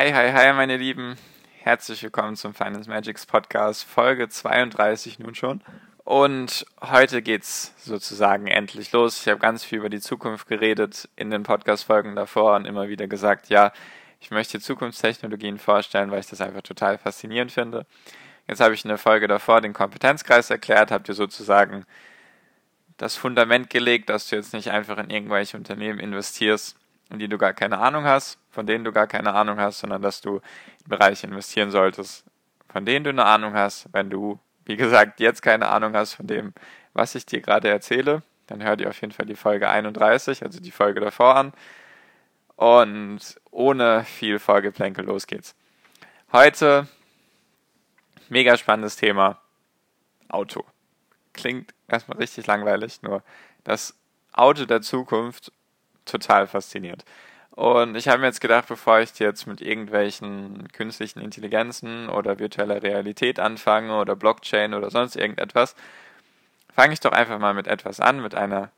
Hi, hi, hi, meine Lieben. Herzlich willkommen zum Finance Magics Podcast, Folge 32 nun schon. Und heute geht's sozusagen endlich los. Ich habe ganz viel über die Zukunft geredet in den Podcast-Folgen davor und immer wieder gesagt, ja, ich möchte Zukunftstechnologien vorstellen, weil ich das einfach total faszinierend finde. Jetzt habe ich in der Folge davor den Kompetenzkreis erklärt, habt ihr sozusagen das Fundament gelegt, dass du jetzt nicht einfach in irgendwelche Unternehmen investierst, in die du gar keine Ahnung hast, von denen du gar keine Ahnung hast, sondern dass du in Bereiche investieren solltest, von denen du eine Ahnung hast. Wenn du, wie gesagt, jetzt keine Ahnung hast von dem, was ich dir gerade erzähle, dann hör dir auf jeden Fall die Folge 31, also die Folge davor an. Und ohne viel Vorgeplänkel, los geht's. Heute mega spannendes Thema. Auto. Klingt erstmal richtig langweilig, nur das Auto der Zukunft total fasziniert. Und ich habe mir jetzt gedacht, bevor ich jetzt mit irgendwelchen künstlichen Intelligenzen oder virtueller Realität anfange oder Blockchain oder sonst irgendetwas, fange ich doch einfach mal mit etwas an, mit einer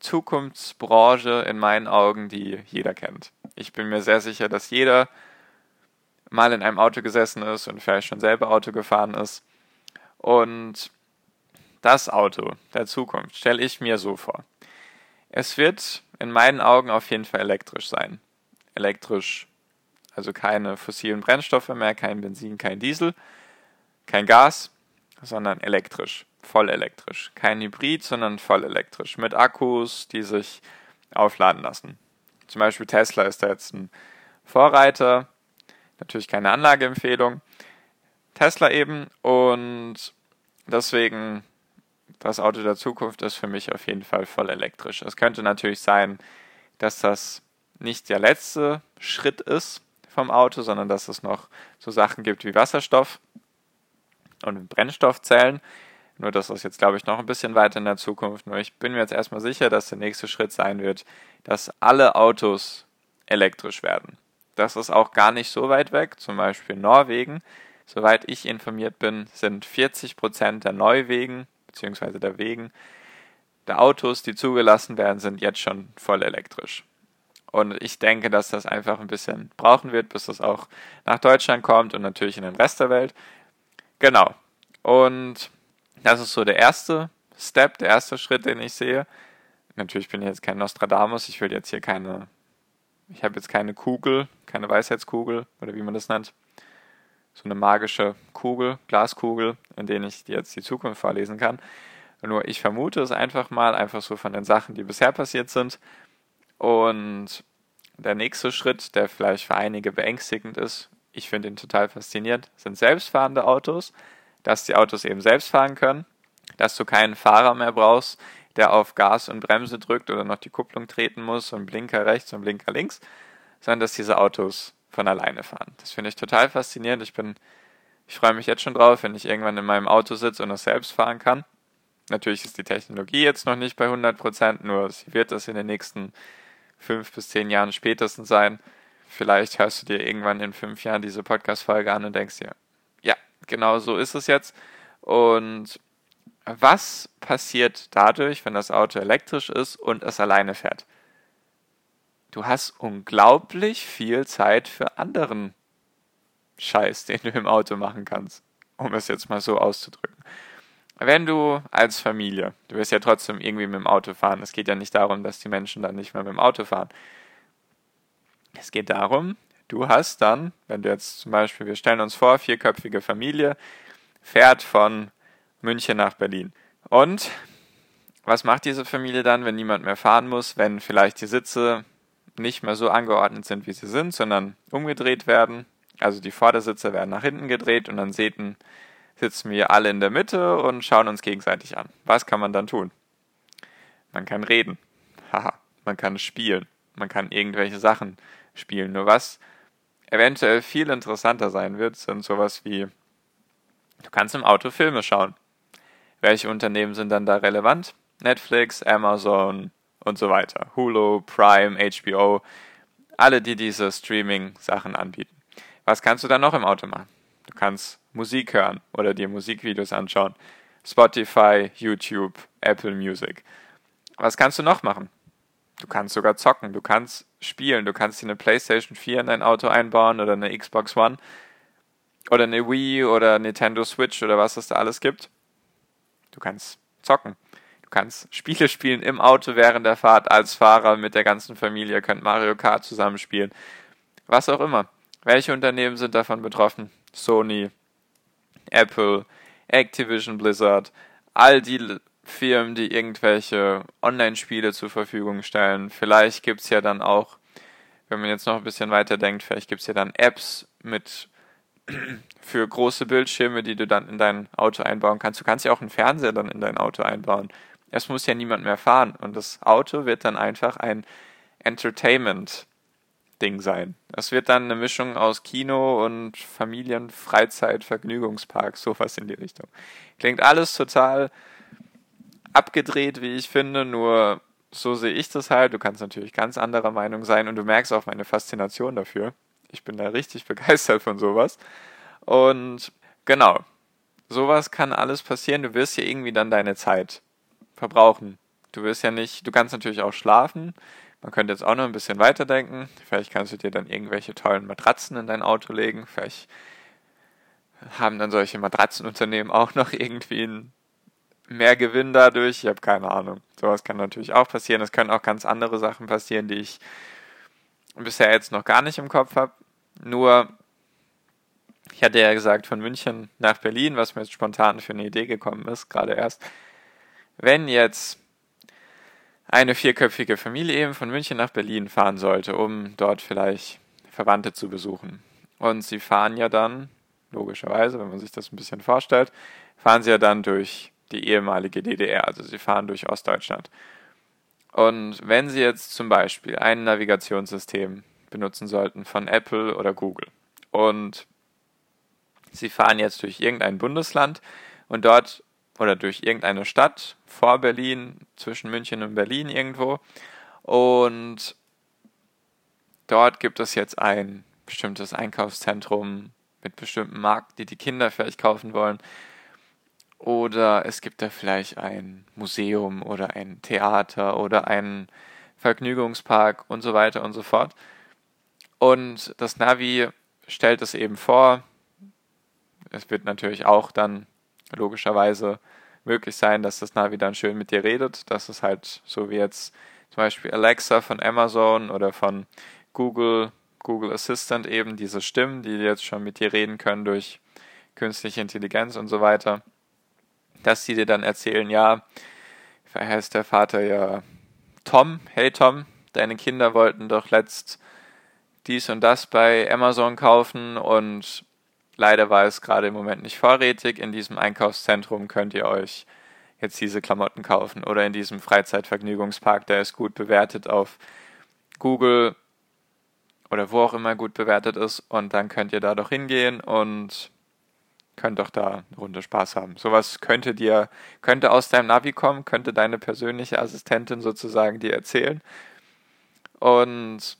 Zukunftsbranche in meinen Augen, die jeder kennt. Ich bin mir sehr sicher, dass jeder mal in einem Auto gesessen ist und vielleicht schon selber Auto gefahren ist. Und das Auto der Zukunft stelle ich mir so vor. Es wird in meinen Augen auf jeden Fall elektrisch sein. Elektrisch, also keine fossilen Brennstoffe mehr, kein Benzin, kein Diesel, kein Gas, sondern elektrisch, voll elektrisch. Kein Hybrid, sondern voll elektrisch. Mit Akkus, die sich aufladen lassen. Zum Beispiel Tesla ist da jetzt ein Vorreiter. Natürlich keine Anlageempfehlung. Tesla eben und deswegen das Auto der Zukunft ist für mich auf jeden Fall voll elektrisch. Es könnte natürlich sein, dass das nicht der letzte Schritt ist vom Auto, sondern dass es noch so Sachen gibt wie Wasserstoff und Brennstoffzellen. Nur das ist jetzt, glaube ich, noch ein bisschen weiter in der Zukunft. Nur ich bin mir jetzt erstmal sicher, dass der nächste Schritt sein wird, dass alle Autos elektrisch werden. Das ist auch gar nicht so weit weg. Zum Beispiel Norwegen. Soweit ich informiert bin, sind 40 Prozent der Neuwegen beziehungsweise der Wegen der Autos, die zugelassen werden, sind jetzt schon voll elektrisch. Und ich denke, dass das einfach ein bisschen brauchen wird, bis das auch nach Deutschland kommt und natürlich in den Rest der Welt. Genau. Und das ist so der erste Step, der erste Schritt, den ich sehe. Natürlich bin ich jetzt kein Nostradamus, ich will jetzt hier keine, ich habe jetzt keine Kugel, keine Weisheitskugel oder wie man das nennt so eine magische Kugel, Glaskugel, in der ich dir jetzt die Zukunft vorlesen kann. Nur ich vermute es einfach mal, einfach so von den Sachen, die bisher passiert sind. Und der nächste Schritt, der vielleicht für einige beängstigend ist, ich finde ihn total faszinierend, sind selbstfahrende Autos, dass die Autos eben selbst fahren können, dass du keinen Fahrer mehr brauchst, der auf Gas und Bremse drückt oder noch die Kupplung treten muss und Blinker rechts und Blinker links, sondern dass diese Autos von alleine fahren. Das finde ich total faszinierend. Ich bin, ich freue mich jetzt schon drauf, wenn ich irgendwann in meinem Auto sitze und es selbst fahren kann. Natürlich ist die Technologie jetzt noch nicht bei 100 Prozent, nur sie wird das in den nächsten fünf bis zehn Jahren spätestens sein. Vielleicht hörst du dir irgendwann in fünf Jahren diese Podcast-Folge an und denkst dir, ja, genau so ist es jetzt. Und was passiert dadurch, wenn das Auto elektrisch ist und es alleine fährt? Du hast unglaublich viel Zeit für anderen Scheiß, den du im Auto machen kannst, um es jetzt mal so auszudrücken. Wenn du als Familie, du wirst ja trotzdem irgendwie mit dem Auto fahren, es geht ja nicht darum, dass die Menschen dann nicht mehr mit dem Auto fahren. Es geht darum, du hast dann, wenn du jetzt zum Beispiel, wir stellen uns vor, vierköpfige Familie, fährt von München nach Berlin. Und was macht diese Familie dann, wenn niemand mehr fahren muss, wenn vielleicht die Sitze nicht mehr so angeordnet sind, wie sie sind, sondern umgedreht werden. Also die Vordersitze werden nach hinten gedreht und dann sitzen, wir alle in der Mitte und schauen uns gegenseitig an. Was kann man dann tun? Man kann reden. Haha. Man kann spielen. Man kann irgendwelche Sachen spielen. Nur was eventuell viel interessanter sein wird, sind sowas wie, du kannst im Auto Filme schauen. Welche Unternehmen sind dann da relevant? Netflix, Amazon und so weiter. Hulu, Prime, HBO, alle, die diese Streaming-Sachen anbieten. Was kannst du dann noch im Auto machen? Du kannst Musik hören oder dir Musikvideos anschauen. Spotify, YouTube, Apple Music. Was kannst du noch machen? Du kannst sogar zocken, du kannst spielen, du kannst dir eine PlayStation 4 in dein Auto einbauen oder eine Xbox One oder eine Wii oder Nintendo Switch oder was es da alles gibt. Du kannst zocken. Kannst Spiele spielen im Auto während der Fahrt als Fahrer mit der ganzen Familie, könnt Mario Kart zusammenspielen. Was auch immer. Welche Unternehmen sind davon betroffen? Sony, Apple, Activision Blizzard, all die Firmen, die irgendwelche Online-Spiele zur Verfügung stellen. Vielleicht gibt es ja dann auch, wenn man jetzt noch ein bisschen weiter denkt, vielleicht gibt es ja dann Apps mit für große Bildschirme, die du dann in dein Auto einbauen kannst. Du kannst ja auch einen Fernseher dann in dein Auto einbauen. Es muss ja niemand mehr fahren und das Auto wird dann einfach ein Entertainment Ding sein. Es wird dann eine Mischung aus Kino und Familien, Freizeit, Vergnügungspark, sowas in die Richtung. Klingt alles total abgedreht, wie ich finde, nur so sehe ich das halt. Du kannst natürlich ganz anderer Meinung sein und du merkst auch meine Faszination dafür. Ich bin da richtig begeistert von sowas. Und genau, sowas kann alles passieren. Du wirst ja irgendwie dann deine Zeit verbrauchen. Du wirst ja nicht, du kannst natürlich auch schlafen. Man könnte jetzt auch noch ein bisschen weiterdenken. Vielleicht kannst du dir dann irgendwelche tollen Matratzen in dein Auto legen. Vielleicht haben dann solche Matratzenunternehmen auch noch irgendwie mehr Gewinn dadurch. Ich habe keine Ahnung. Sowas kann natürlich auch passieren. Es können auch ganz andere Sachen passieren, die ich bisher jetzt noch gar nicht im Kopf habe. Nur, ich hatte ja gesagt, von München nach Berlin, was mir jetzt spontan für eine Idee gekommen ist, gerade erst. Wenn jetzt eine vierköpfige Familie eben von München nach Berlin fahren sollte, um dort vielleicht Verwandte zu besuchen. Und sie fahren ja dann, logischerweise, wenn man sich das ein bisschen vorstellt, fahren sie ja dann durch die ehemalige DDR, also sie fahren durch Ostdeutschland. Und wenn Sie jetzt zum Beispiel ein Navigationssystem benutzen sollten von Apple oder Google und Sie fahren jetzt durch irgendein Bundesland und dort oder durch irgendeine Stadt vor Berlin, zwischen München und Berlin irgendwo und dort gibt es jetzt ein bestimmtes Einkaufszentrum mit bestimmten Marken, die die Kinder vielleicht kaufen wollen oder es gibt da vielleicht ein Museum oder ein Theater oder einen Vergnügungspark und so weiter und so fort. Und das Navi stellt es eben vor. Es wird natürlich auch dann logischerweise möglich sein, dass das Navi dann schön mit dir redet. Das ist halt so wie jetzt zum Beispiel Alexa von Amazon oder von Google, Google Assistant eben, diese Stimmen, die jetzt schon mit dir reden können durch künstliche Intelligenz und so weiter dass sie dir dann erzählen, ja, heißt der Vater ja Tom, hey Tom, deine Kinder wollten doch letzt dies und das bei Amazon kaufen und leider war es gerade im Moment nicht vorrätig. In diesem Einkaufszentrum könnt ihr euch jetzt diese Klamotten kaufen oder in diesem Freizeitvergnügungspark, der ist gut bewertet auf Google oder wo auch immer gut bewertet ist und dann könnt ihr da doch hingehen und könnt doch da eine Runde Spaß haben. Sowas könnte dir, könnte aus deinem Navi kommen, könnte deine persönliche Assistentin sozusagen dir erzählen. Und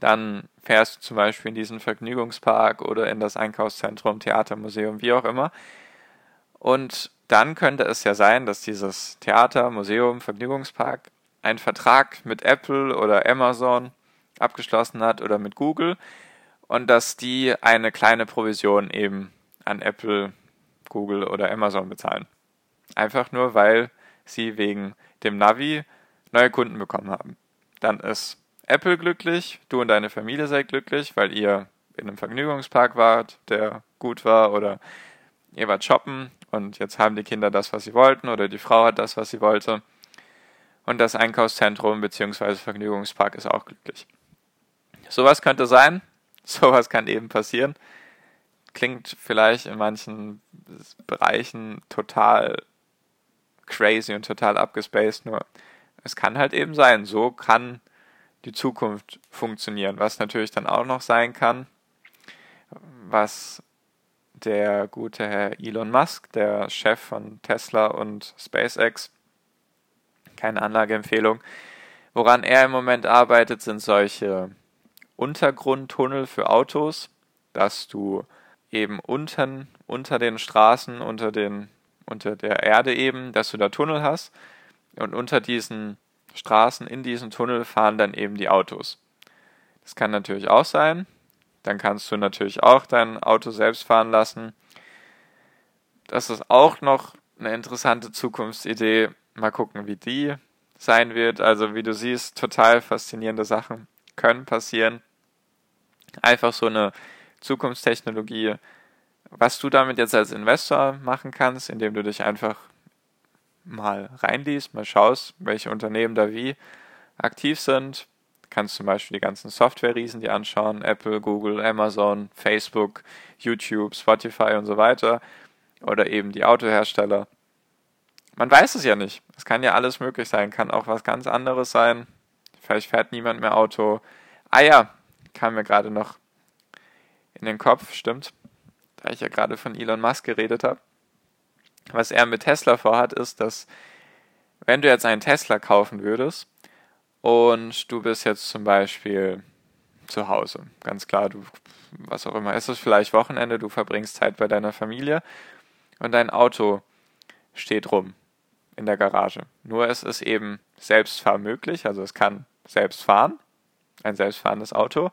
dann fährst du zum Beispiel in diesen Vergnügungspark oder in das Einkaufszentrum, Theatermuseum, wie auch immer. Und dann könnte es ja sein, dass dieses Theater, Museum, Vergnügungspark einen Vertrag mit Apple oder Amazon abgeschlossen hat oder mit Google, und dass die eine kleine Provision eben an Apple, Google oder Amazon bezahlen. Einfach nur, weil sie wegen dem Navi neue Kunden bekommen haben. Dann ist Apple glücklich, du und deine Familie seid glücklich, weil ihr in einem Vergnügungspark wart, der gut war, oder ihr wart shoppen und jetzt haben die Kinder das, was sie wollten, oder die Frau hat das, was sie wollte. Und das Einkaufszentrum bzw. Vergnügungspark ist auch glücklich. Sowas könnte sein, sowas kann eben passieren. Klingt vielleicht in manchen Bereichen total crazy und total abgespaced, nur es kann halt eben sein. So kann die Zukunft funktionieren. Was natürlich dann auch noch sein kann, was der gute Herr Elon Musk, der Chef von Tesla und SpaceX, keine Anlageempfehlung, woran er im Moment arbeitet, sind solche Untergrundtunnel für Autos, dass du eben unten, unter den Straßen, unter den, unter der Erde eben, dass du da Tunnel hast und unter diesen Straßen, in diesen Tunnel fahren dann eben die Autos. Das kann natürlich auch sein. Dann kannst du natürlich auch dein Auto selbst fahren lassen. Das ist auch noch eine interessante Zukunftsidee. Mal gucken, wie die sein wird. Also wie du siehst, total faszinierende Sachen können passieren. Einfach so eine Zukunftstechnologie, was du damit jetzt als Investor machen kannst, indem du dich einfach mal reinliest, mal schaust, welche Unternehmen da wie aktiv sind. Kannst zum Beispiel die ganzen Software-Riesen dir anschauen, Apple, Google, Amazon, Facebook, YouTube, Spotify und so weiter. Oder eben die Autohersteller. Man weiß es ja nicht. Es kann ja alles möglich sein, kann auch was ganz anderes sein. Vielleicht fährt niemand mehr Auto. Ah ja, kam mir gerade noch in den Kopf, stimmt, da ich ja gerade von Elon Musk geredet habe. Was er mit Tesla vorhat, ist, dass wenn du jetzt einen Tesla kaufen würdest und du bist jetzt zum Beispiel zu Hause, ganz klar, du, was auch immer, ist es vielleicht Wochenende, du verbringst Zeit bei deiner Familie und dein Auto steht rum in der Garage. Nur es ist eben selbstfahrmöglich, also es kann selbst fahren, ein selbstfahrendes Auto.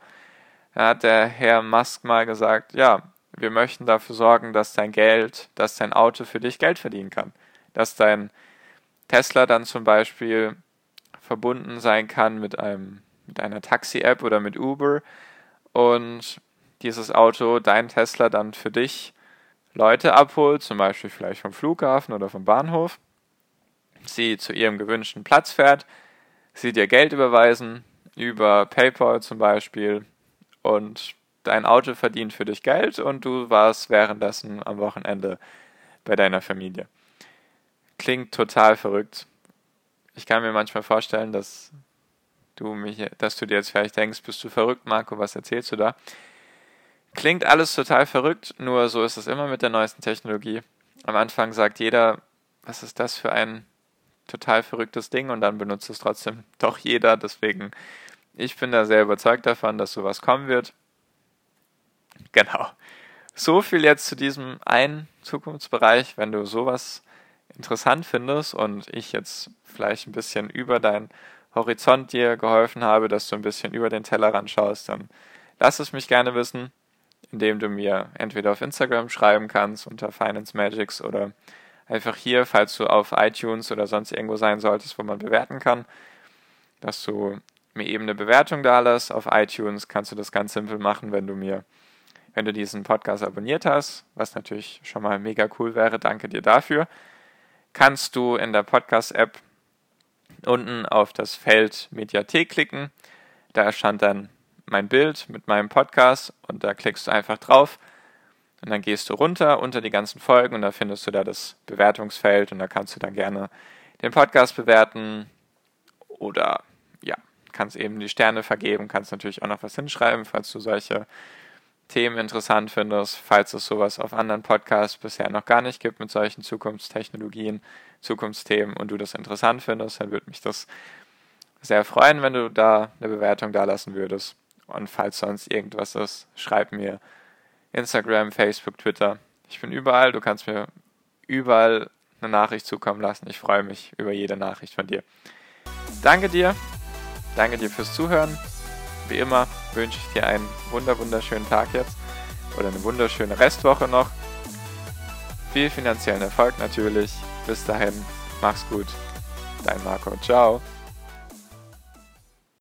Da hat der Herr Musk mal gesagt, ja, wir möchten dafür sorgen, dass dein Geld, dass dein Auto für dich Geld verdienen kann. Dass dein Tesla dann zum Beispiel verbunden sein kann mit einem, mit einer Taxi-App oder mit Uber und dieses Auto, dein Tesla dann für dich Leute abholt, zum Beispiel vielleicht vom Flughafen oder vom Bahnhof, sie zu ihrem gewünschten Platz fährt, sie dir Geld überweisen, über PayPal zum Beispiel, und dein Auto verdient für dich Geld und du warst währenddessen am Wochenende bei deiner Familie. Klingt total verrückt. Ich kann mir manchmal vorstellen, dass du mich, dass du dir jetzt vielleicht denkst, bist du verrückt, Marco, was erzählst du da? Klingt alles total verrückt, nur so ist es immer mit der neuesten Technologie. Am Anfang sagt jeder, was ist das für ein total verrücktes Ding und dann benutzt es trotzdem doch jeder. Deswegen, ich bin da sehr überzeugt davon, dass sowas kommen wird. Genau. So viel jetzt zu diesem einen Zukunftsbereich. Wenn du sowas interessant findest und ich jetzt vielleicht ein bisschen über deinen Horizont dir geholfen habe, dass du ein bisschen über den Tellerrand schaust, dann lass es mich gerne wissen, indem du mir entweder auf Instagram schreiben kannst unter Finance Magics oder einfach hier, falls du auf iTunes oder sonst irgendwo sein solltest, wo man bewerten kann, dass du mir eben eine Bewertung da lässt. Auf iTunes kannst du das ganz simpel machen, wenn du mir wenn du diesen Podcast abonniert hast, was natürlich schon mal mega cool wäre, danke dir dafür, kannst du in der Podcast-App unten auf das Feld Mediathek klicken. Da erscheint dann mein Bild mit meinem Podcast und da klickst du einfach drauf und dann gehst du runter unter die ganzen Folgen und da findest du da das Bewertungsfeld und da kannst du dann gerne den Podcast bewerten oder ja, kannst eben die Sterne vergeben, kannst natürlich auch noch was hinschreiben, falls du solche Themen interessant findest, falls es sowas auf anderen Podcasts bisher noch gar nicht gibt mit solchen Zukunftstechnologien, Zukunftsthemen und du das interessant findest, dann würde mich das sehr freuen, wenn du da eine Bewertung da lassen würdest. Und falls sonst irgendwas ist, schreib mir Instagram, Facebook, Twitter. Ich bin überall, du kannst mir überall eine Nachricht zukommen lassen. Ich freue mich über jede Nachricht von dir. Danke dir. Danke dir fürs Zuhören. Wie immer wünsche ich dir einen wunder wunderschönen Tag jetzt oder eine wunderschöne Restwoche noch. Viel finanziellen Erfolg natürlich. Bis dahin, mach's gut. Dein Marco. Ciao.